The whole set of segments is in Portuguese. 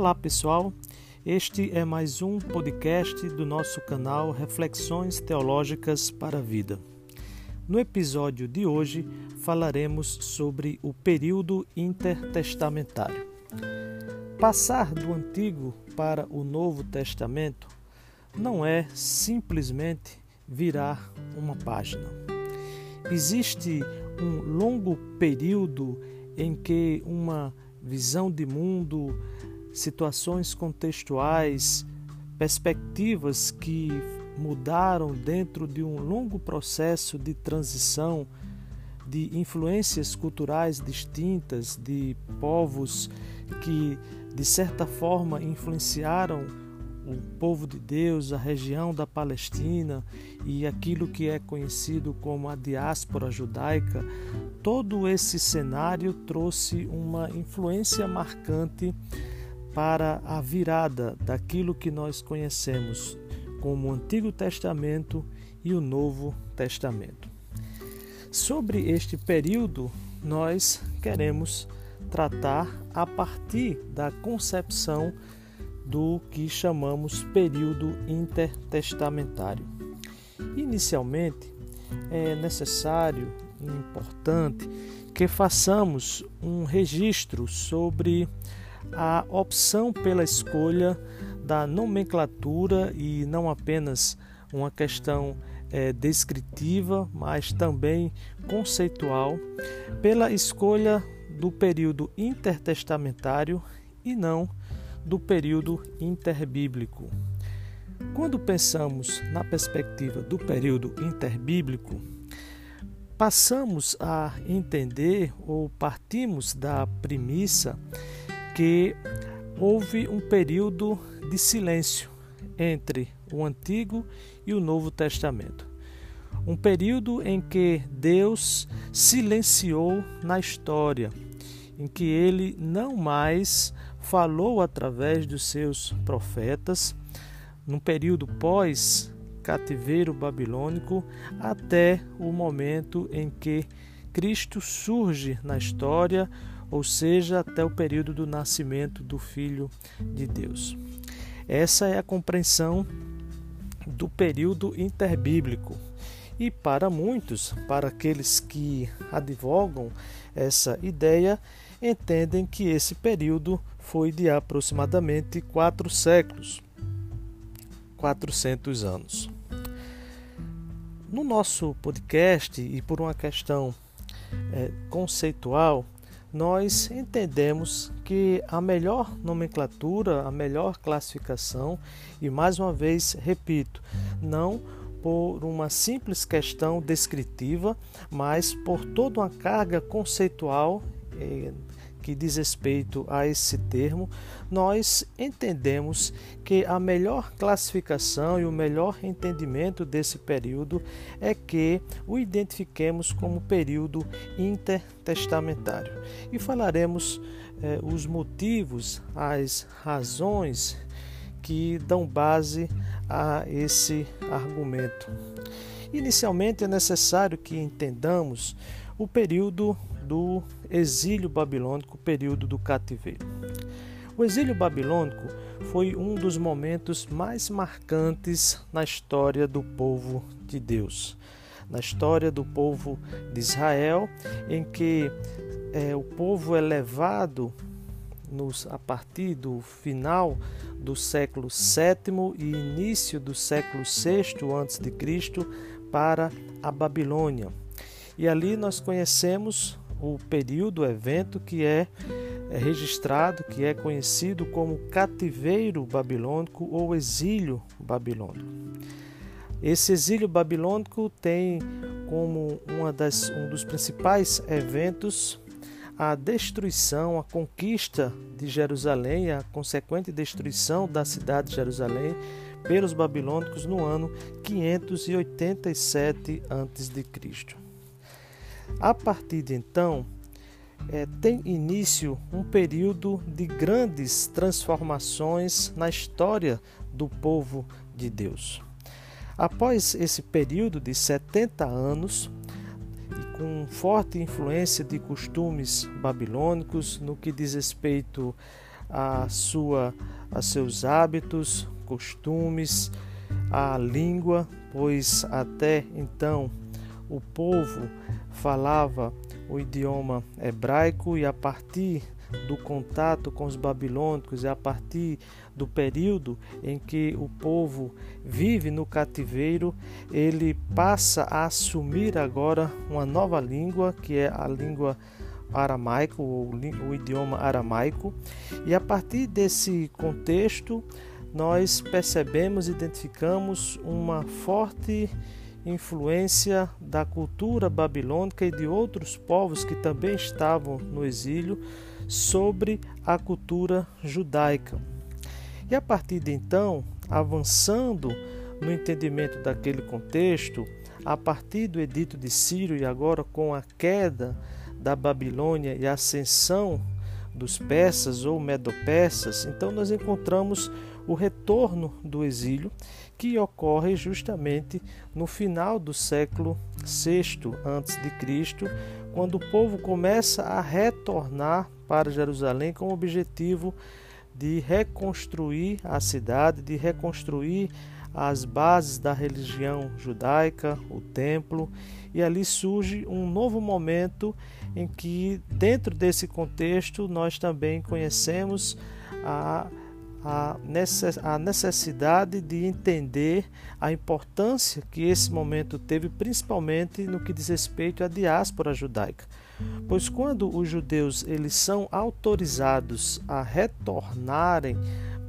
Olá pessoal, este é mais um podcast do nosso canal Reflexões Teológicas para a Vida. No episódio de hoje falaremos sobre o período intertestamentário. Passar do Antigo para o Novo Testamento não é simplesmente virar uma página. Existe um longo período em que uma visão de mundo, situações contextuais, perspectivas que mudaram dentro de um longo processo de transição de influências culturais distintas, de povos que de certa forma influenciaram o povo de Deus, a região da Palestina e aquilo que é conhecido como a diáspora judaica, todo esse cenário trouxe uma influência marcante para a virada daquilo que nós conhecemos como o Antigo Testamento e o Novo Testamento. Sobre este período, nós queremos tratar a partir da concepção do que chamamos período intertestamentário. Inicialmente, é necessário e importante que façamos um registro sobre a opção pela escolha da nomenclatura e não apenas uma questão é, descritiva, mas também conceitual, pela escolha do período intertestamentário e não do período interbíblico. Quando pensamos na perspectiva do período interbíblico, passamos a entender ou partimos da premissa que houve um período de silêncio entre o Antigo e o Novo Testamento. Um período em que Deus silenciou na história, em que ele não mais falou através dos seus profetas, num período pós cativeiro babilônico, até o momento em que Cristo surge na história, ou seja, até o período do nascimento do Filho de Deus. Essa é a compreensão do período interbíblico. E para muitos, para aqueles que advogam essa ideia, entendem que esse período foi de aproximadamente quatro séculos, 400 anos. No nosso podcast, e por uma questão é, conceitual, nós entendemos que a melhor nomenclatura, a melhor classificação, e mais uma vez repito, não por uma simples questão descritiva, mas por toda uma carga conceitual eh, que diz respeito a esse termo, nós entendemos que a melhor classificação e o melhor entendimento desse período é que o identifiquemos como período intertestamentário. E falaremos eh, os motivos, as razões que dão base a esse argumento. Inicialmente é necessário que entendamos o período do exílio babilônico, período do cativeiro. O exílio babilônico foi um dos momentos mais marcantes na história do povo de Deus, na história do povo de Israel, em que é, o povo é levado nos, a partir do final do século VII e início do século VI a.C. para a Babilônia. E ali nós conhecemos o período, o evento que é, é registrado, que é conhecido como cativeiro babilônico ou exílio babilônico. Esse exílio babilônico tem como uma das, um dos principais eventos a destruição, a conquista de Jerusalém, a consequente destruição da cidade de Jerusalém pelos babilônicos no ano 587 a.C. A partir de então, é, tem início um período de grandes transformações na história do povo de Deus. Após esse período de 70 anos, e com forte influência de costumes babilônicos no que diz respeito a sua, a seus hábitos, costumes, a língua, pois até então o povo falava o idioma hebraico e a partir do contato com os babilônicos e a partir do período em que o povo vive no cativeiro, ele passa a assumir agora uma nova língua, que é a língua aramaico, ou o idioma aramaico, e a partir desse contexto nós percebemos, identificamos uma forte influência da cultura babilônica e de outros povos que também estavam no exílio sobre a cultura judaica. E a partir de então, avançando no entendimento daquele contexto, a partir do edito de Ciro e agora com a queda da Babilônia e a ascensão dos persas ou medo-persas, então nós encontramos o retorno do exílio que ocorre justamente no final do século VI a.C., quando o povo começa a retornar para Jerusalém com o objetivo de reconstruir a cidade, de reconstruir as bases da religião judaica, o templo, e ali surge um novo momento em que, dentro desse contexto, nós também conhecemos a a necessidade de entender a importância que esse momento teve, principalmente no que diz respeito à diáspora judaica. Pois quando os judeus eles são autorizados a retornarem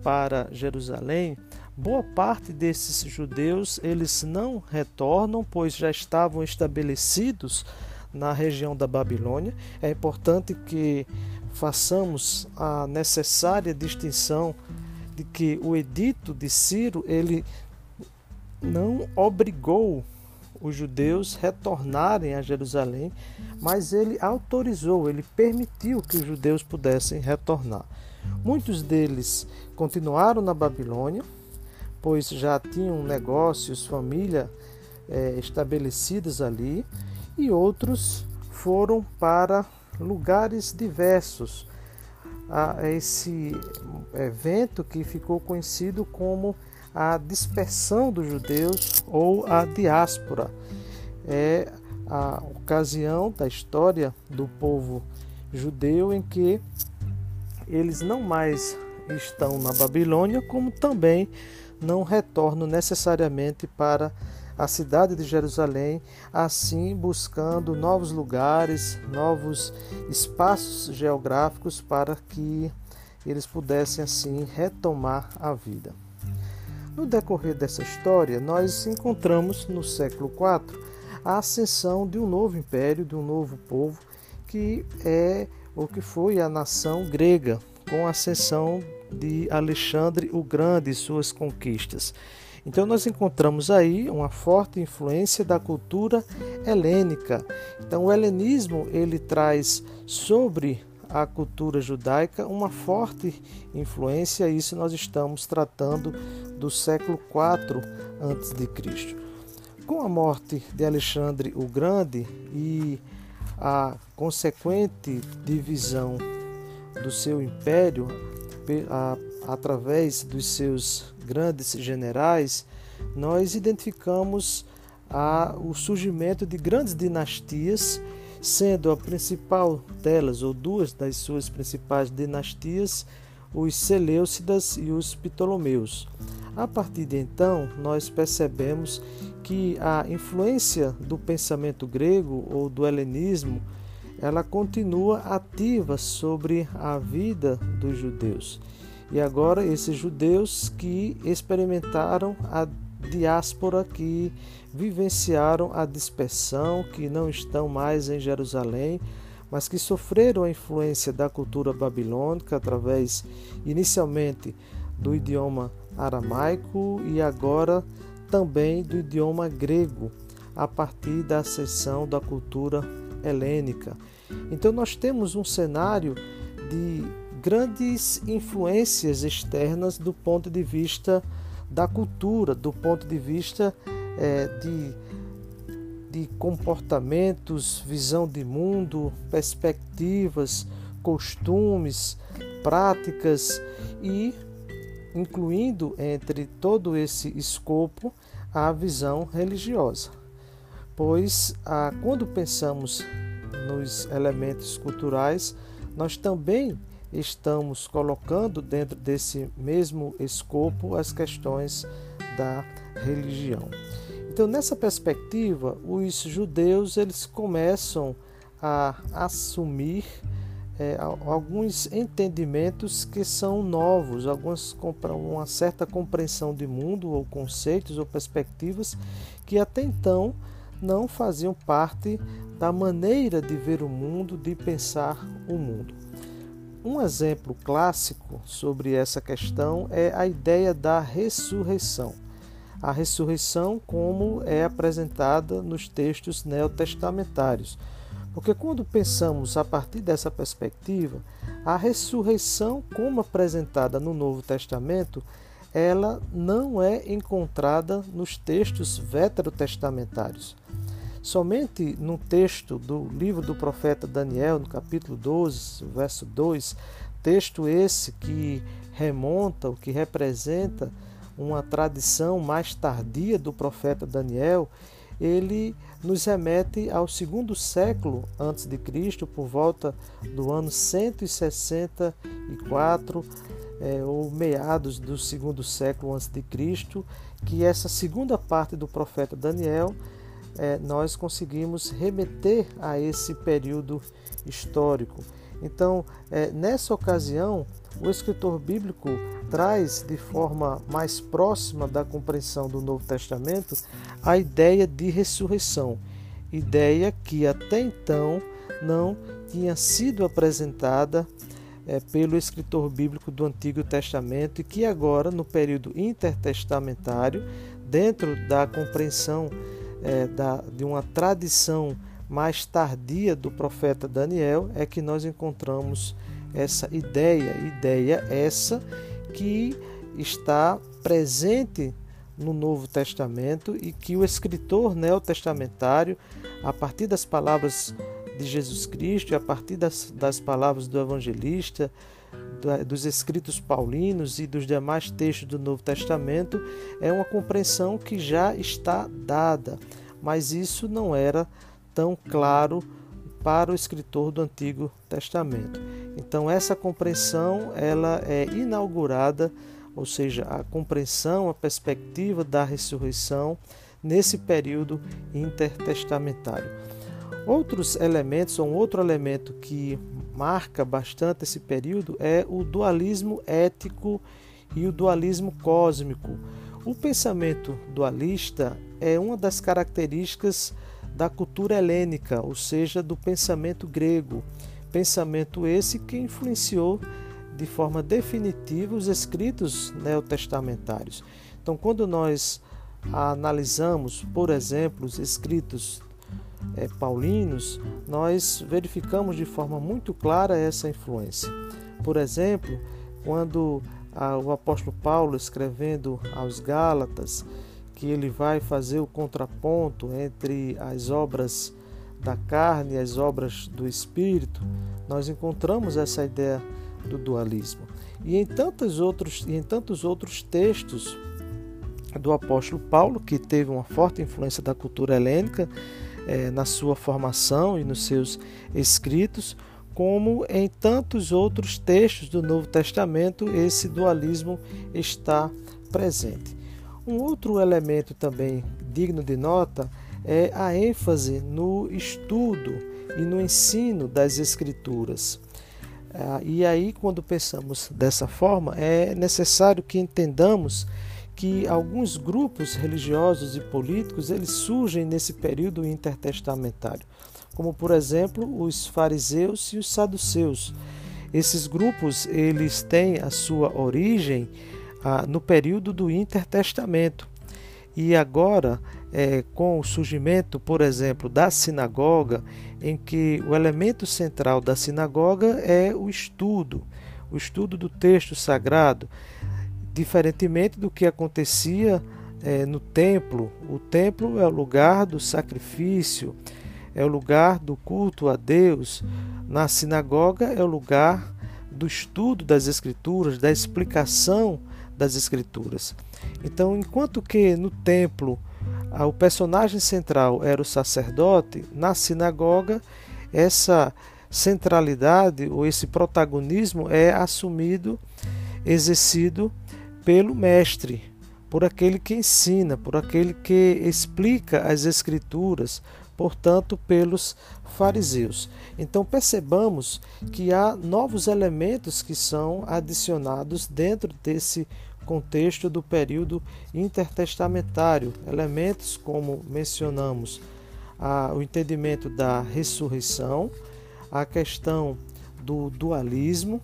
para Jerusalém, boa parte desses judeus eles não retornam, pois já estavam estabelecidos na região da Babilônia. É importante que façamos a necessária distinção de que o edito de Ciro ele não obrigou os judeus retornarem a Jerusalém, mas ele autorizou, ele permitiu que os judeus pudessem retornar. Muitos deles continuaram na Babilônia, pois já tinham negócios, família é, estabelecidas ali, e outros foram para lugares diversos, a esse evento que ficou conhecido como a dispersão dos judeus ou a diáspora. É a ocasião da história do povo judeu em que eles não mais estão na Babilônia, como também não retornam necessariamente para a cidade de Jerusalém, assim buscando novos lugares, novos espaços geográficos para que eles pudessem assim retomar a vida. No decorrer dessa história, nós encontramos no século IV a ascensão de um novo império, de um novo povo, que é o que foi a nação grega, com a ascensão de Alexandre o Grande e suas conquistas. Então nós encontramos aí uma forte influência da cultura helênica. Então o helenismo ele traz sobre a cultura judaica uma forte influência, isso nós estamos tratando do século IV a.C. Com a morte de Alexandre o Grande e a consequente divisão do seu império através dos seus grandes generais, nós identificamos a, o surgimento de grandes dinastias, sendo a principal delas, ou duas das suas principais dinastias, os Seleucidas e os Ptolomeus. A partir de então, nós percebemos que a influência do pensamento grego ou do helenismo ela continua ativa sobre a vida dos judeus. E agora esses judeus que experimentaram a diáspora, que vivenciaram a dispersão, que não estão mais em Jerusalém, mas que sofreram a influência da cultura babilônica através inicialmente do idioma aramaico e agora também do idioma grego, a partir da seção da cultura helênica. Então nós temos um cenário de grandes influências externas do ponto de vista da cultura, do ponto de vista é, de, de comportamentos, visão de mundo, perspectivas, costumes, práticas e incluindo entre todo esse escopo a visão religiosa. Pois ah, quando pensamos nos elementos culturais, nós também estamos colocando dentro desse mesmo escopo as questões da religião. Então, nessa perspectiva, os judeus eles começam a assumir é, alguns entendimentos que são novos, algumas uma certa compreensão de mundo ou conceitos ou perspectivas que até então não faziam parte da maneira de ver o mundo, de pensar o mundo. Um exemplo clássico sobre essa questão é a ideia da ressurreição. A ressurreição, como é apresentada nos textos neotestamentários. Porque quando pensamos a partir dessa perspectiva, a ressurreição, como apresentada no Novo Testamento, ela não é encontrada nos textos veterotestamentários. Somente no texto do livro do profeta Daniel, no capítulo 12, verso 2, texto esse que remonta, o que representa uma tradição mais tardia do profeta Daniel, ele nos remete ao segundo século antes de Cristo, por volta do ano 164 é, ou meados do segundo século antes de Cristo, que essa segunda parte do profeta Daniel é, nós conseguimos remeter a esse período histórico. Então, é, nessa ocasião, o escritor bíblico traz de forma mais próxima da compreensão do Novo Testamento a ideia de ressurreição, ideia que até então não tinha sido apresentada é, pelo escritor bíblico do Antigo Testamento e que agora, no período intertestamentário, dentro da compreensão é, da, de uma tradição mais tardia do profeta Daniel, é que nós encontramos essa ideia, ideia essa que está presente no Novo Testamento e que o escritor neotestamentário, a partir das palavras de Jesus Cristo a partir das, das palavras do evangelista, dos escritos paulinos e dos demais textos do Novo Testamento é uma compreensão que já está dada, mas isso não era tão claro para o escritor do Antigo Testamento. Então essa compreensão ela é inaugurada, ou seja, a compreensão, a perspectiva da ressurreição nesse período intertestamentário. Outros elementos, um outro elemento que marca bastante esse período é o dualismo ético e o dualismo cósmico. O pensamento dualista é uma das características da cultura helênica, ou seja, do pensamento grego. Pensamento esse que influenciou de forma definitiva os escritos neotestamentários. Então, quando nós analisamos, por exemplo, os escritos é, paulinos, nós verificamos de forma muito clara essa influência. Por exemplo, quando a, o apóstolo Paulo, escrevendo aos Gálatas, que ele vai fazer o contraponto entre as obras da carne e as obras do espírito, nós encontramos essa ideia do dualismo. E em tantos outros, e em tantos outros textos do apóstolo Paulo, que teve uma forte influência da cultura helênica, é, na sua formação e nos seus escritos, como em tantos outros textos do Novo Testamento, esse dualismo está presente. Um outro elemento também digno de nota é a ênfase no estudo e no ensino das Escrituras. Ah, e aí, quando pensamos dessa forma, é necessário que entendamos que alguns grupos religiosos e políticos eles surgem nesse período intertestamentário, como por exemplo os fariseus e os saduceus. Esses grupos eles têm a sua origem ah, no período do intertestamento e agora é, com o surgimento, por exemplo, da sinagoga, em que o elemento central da sinagoga é o estudo, o estudo do texto sagrado diferentemente do que acontecia é, no templo. O templo é o lugar do sacrifício, é o lugar do culto a Deus. Na sinagoga é o lugar do estudo das Escrituras, da explicação das Escrituras. Então, enquanto que no templo o personagem central era o sacerdote, na sinagoga essa centralidade ou esse protagonismo é assumido, exercido pelo mestre, por aquele que ensina, por aquele que explica as escrituras, portanto, pelos fariseus. Então percebamos que há novos elementos que são adicionados dentro desse contexto do período intertestamentário, elementos como mencionamos a, o entendimento da ressurreição, a questão do dualismo,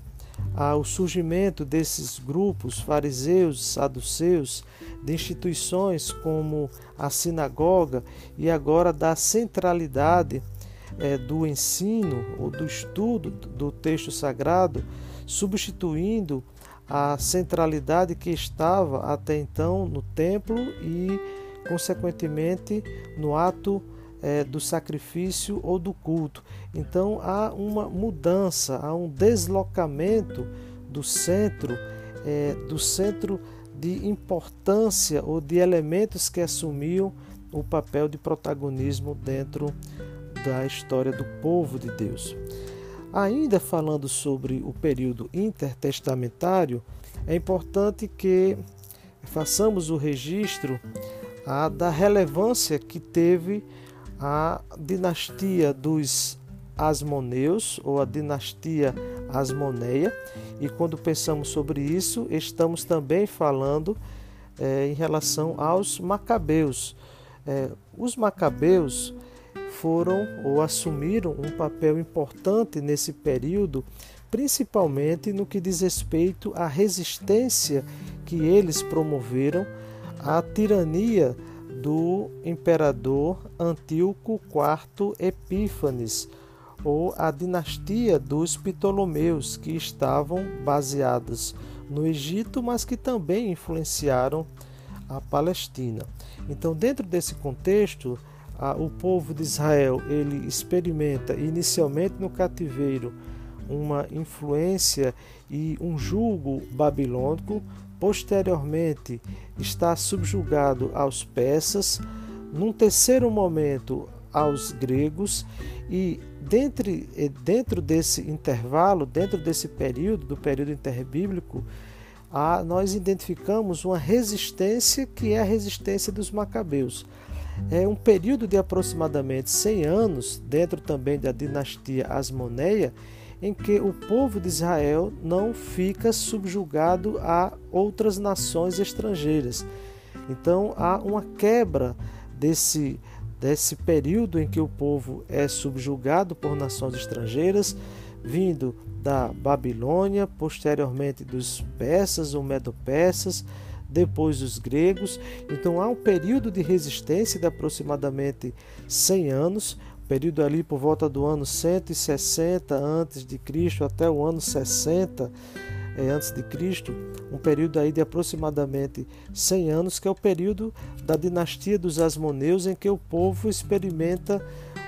o surgimento desses grupos fariseus, saduceus, de instituições como a sinagoga e agora da centralidade é, do ensino ou do estudo do texto sagrado, substituindo a centralidade que estava até então no templo e, consequentemente, no ato é, do sacrifício ou do culto. Então há uma mudança, há um deslocamento do centro, é, do centro de importância ou de elementos que assumiam o papel de protagonismo dentro da história do povo de Deus. Ainda falando sobre o período intertestamentário, é importante que façamos o registro ah, da relevância que teve a dinastia dos Asmoneus ou a dinastia Asmoneia. E quando pensamos sobre isso, estamos também falando é, em relação aos Macabeus. É, os Macabeus foram ou assumiram um papel importante nesse período, principalmente no que diz respeito à resistência que eles promoveram à tirania do imperador Antíoco IV Epífanes, ou a dinastia dos Ptolomeus, que estavam baseadas no Egito, mas que também influenciaram a Palestina. Então, dentro desse contexto, o povo de Israel ele experimenta inicialmente no cativeiro uma influência e um julgo babilônico, posteriormente está subjugado aos persas, num terceiro momento aos gregos e dentro, dentro desse intervalo, dentro desse período, do período interbíblico, nós identificamos uma resistência que é a resistência dos macabeus. É um período de aproximadamente 100 anos, dentro também da dinastia Asmoneia, em que o povo de Israel não fica subjugado a outras nações estrangeiras. Então há uma quebra desse, desse período em que o povo é subjugado por nações estrangeiras, vindo da Babilônia, posteriormente dos persas ou medo-persas, depois os gregos. Então há um período de resistência de aproximadamente 100 anos, período ali por volta do ano 160 antes de Cristo até o ano 60 é, antes de Cristo, um período aí de aproximadamente 100 anos, que é o período da dinastia dos Asmoneus, em que o povo experimenta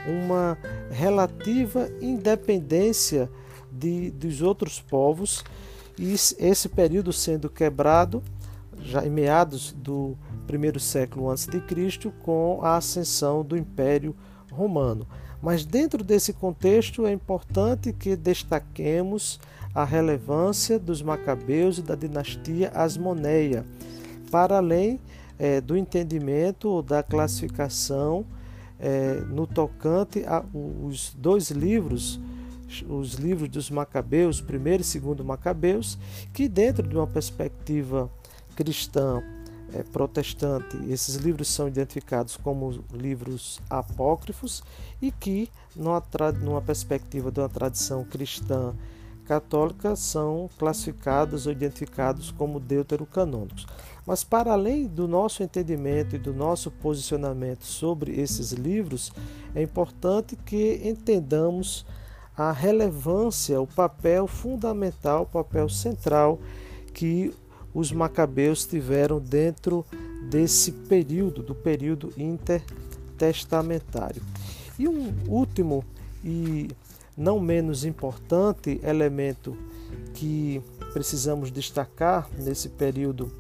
uma relativa independência de, dos outros povos, e esse período sendo quebrado já em meados do primeiro século antes de Cristo, com a ascensão do Império Romano. Mas dentro desse contexto é importante que destaquemos a relevância dos macabeus e da dinastia Asmoneia, para além é, do entendimento da classificação é, no tocante a os dois livros, os livros dos macabeus, primeiro e segundo macabeus, que dentro de uma perspectiva cristã é, protestante, esses livros são identificados como livros apócrifos e que, numa, numa perspectiva de uma tradição cristã católica, são classificados ou identificados como deuterocanônicos. Mas, para além do nosso entendimento e do nosso posicionamento sobre esses livros, é importante que entendamos a relevância, o papel fundamental, o papel central que os macabeus tiveram dentro desse período, do período intertestamentário. E um último e não menos importante elemento que precisamos destacar nesse período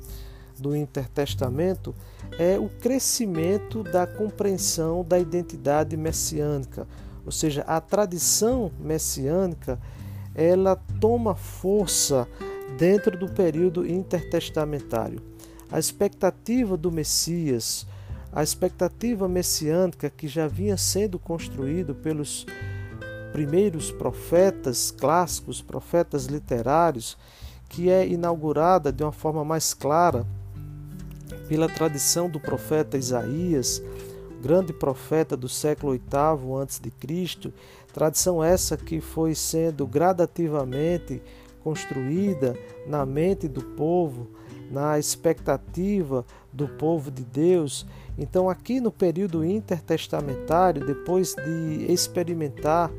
do Intertestamento é o crescimento da compreensão da identidade messiânica, ou seja, a tradição messiânica ela toma força dentro do período intertestamentário. A expectativa do Messias, a expectativa messiânica que já vinha sendo construído pelos primeiros profetas clássicos, profetas literários, que é inaugurada de uma forma mais clara pela tradição do profeta Isaías, grande profeta do século VIII a.C., tradição essa que foi sendo gradativamente construída na mente do povo, na expectativa do povo de Deus. Então, aqui no período intertestamentário, depois de experimentar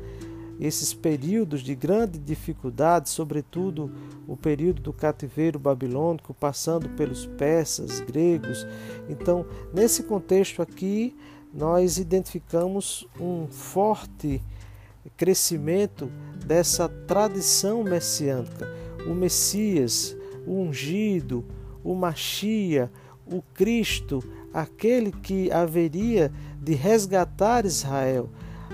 esses períodos de grande dificuldade, sobretudo o período do cativeiro babilônico, passando pelos persas, gregos. Então, nesse contexto aqui, nós identificamos um forte crescimento dessa tradição messiânica. O Messias, o ungido, o Machia, o Cristo, aquele que haveria de resgatar Israel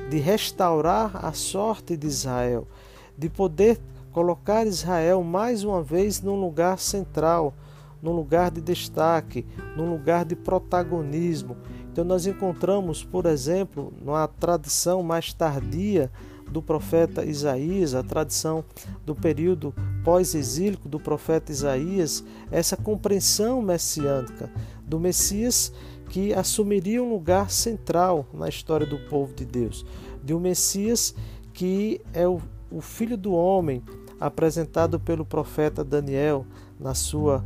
de restaurar a sorte de Israel, de poder colocar Israel mais uma vez num lugar central, num lugar de destaque, num lugar de protagonismo. Então nós encontramos, por exemplo, na tradição mais tardia do profeta Isaías, a tradição do período pós-exílico do profeta Isaías, essa compreensão messiânica do Messias que assumiria um lugar central na história do povo de Deus, de um Messias que é o, o filho do homem, apresentado pelo profeta Daniel na sua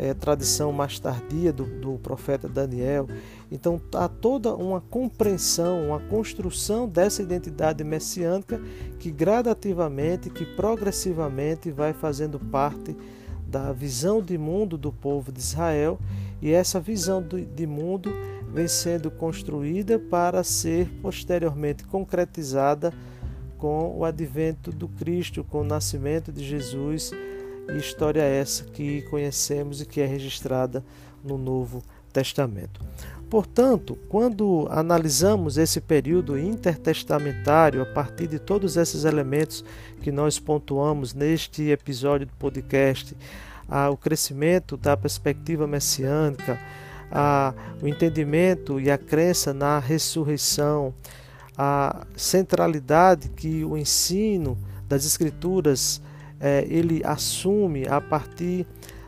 é, tradição mais tardia do, do profeta Daniel. Então há toda uma compreensão, uma construção dessa identidade messiânica que gradativamente, que progressivamente vai fazendo parte da visão de mundo do povo de Israel e essa visão de mundo vem sendo construída para ser posteriormente concretizada com o advento do Cristo, com o nascimento de Jesus, e história essa que conhecemos e que é registrada no Novo Testamento. Portanto, quando analisamos esse período intertestamentário a partir de todos esses elementos que nós pontuamos neste episódio do podcast, o crescimento da perspectiva messiânica, o entendimento e a crença na ressurreição, a centralidade que o ensino das Escrituras é, ele assume a partir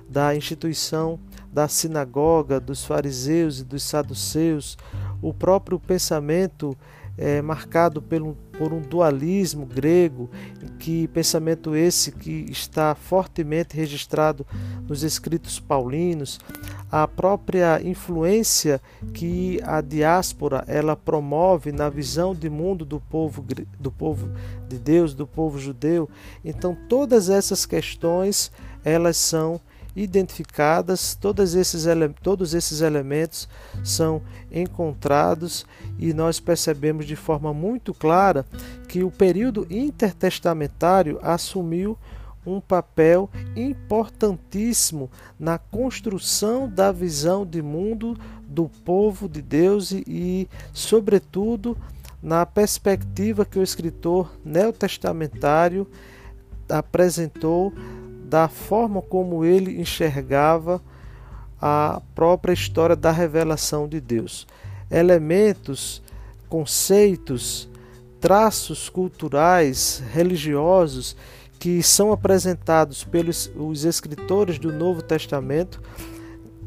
da instituição da sinagoga, dos fariseus e dos saduceus, o próprio pensamento é, marcado pelo, por um dualismo grego, que pensamento esse que está fortemente registrado nos escritos paulinos, a própria influência que a diáspora ela promove na visão de mundo do povo do povo de Deus, do povo judeu. Então todas essas questões elas são identificadas, todos esses, todos esses elementos são encontrados e nós percebemos de forma muito clara que o período intertestamentário assumiu um papel importantíssimo na construção da visão de mundo do povo de Deus e, sobretudo, na perspectiva que o escritor neotestamentário apresentou da forma como ele enxergava a própria história da revelação de Deus. Elementos, conceitos, traços culturais, religiosos que são apresentados pelos os escritores do Novo Testamento,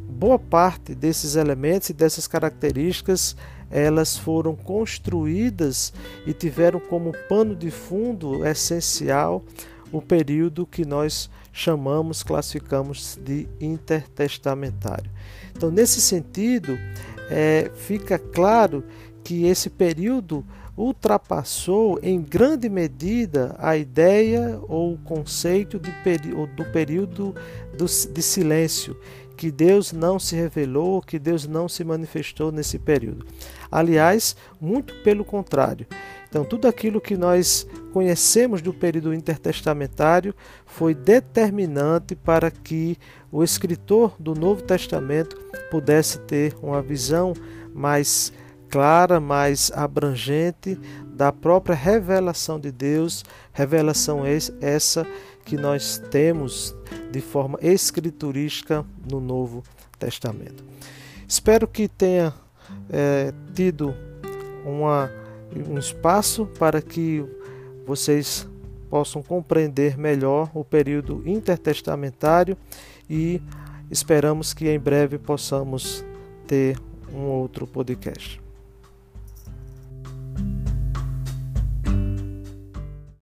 boa parte desses elementos e dessas características elas foram construídas e tiveram como pano de fundo essencial o período que nós chamamos, classificamos de intertestamentário. Então, nesse sentido, é, fica claro que esse período ultrapassou em grande medida a ideia ou o conceito de do período do, de silêncio, que Deus não se revelou, que Deus não se manifestou nesse período. Aliás, muito pelo contrário. Então, tudo aquilo que nós conhecemos do período intertestamentário foi determinante para que o escritor do Novo Testamento pudesse ter uma visão mais clara, mais abrangente da própria revelação de Deus, revelação essa que nós temos de forma escriturística no Novo Testamento. Espero que tenha é, tido uma um espaço para que vocês possam compreender melhor o período intertestamentário e esperamos que em breve possamos ter um outro podcast.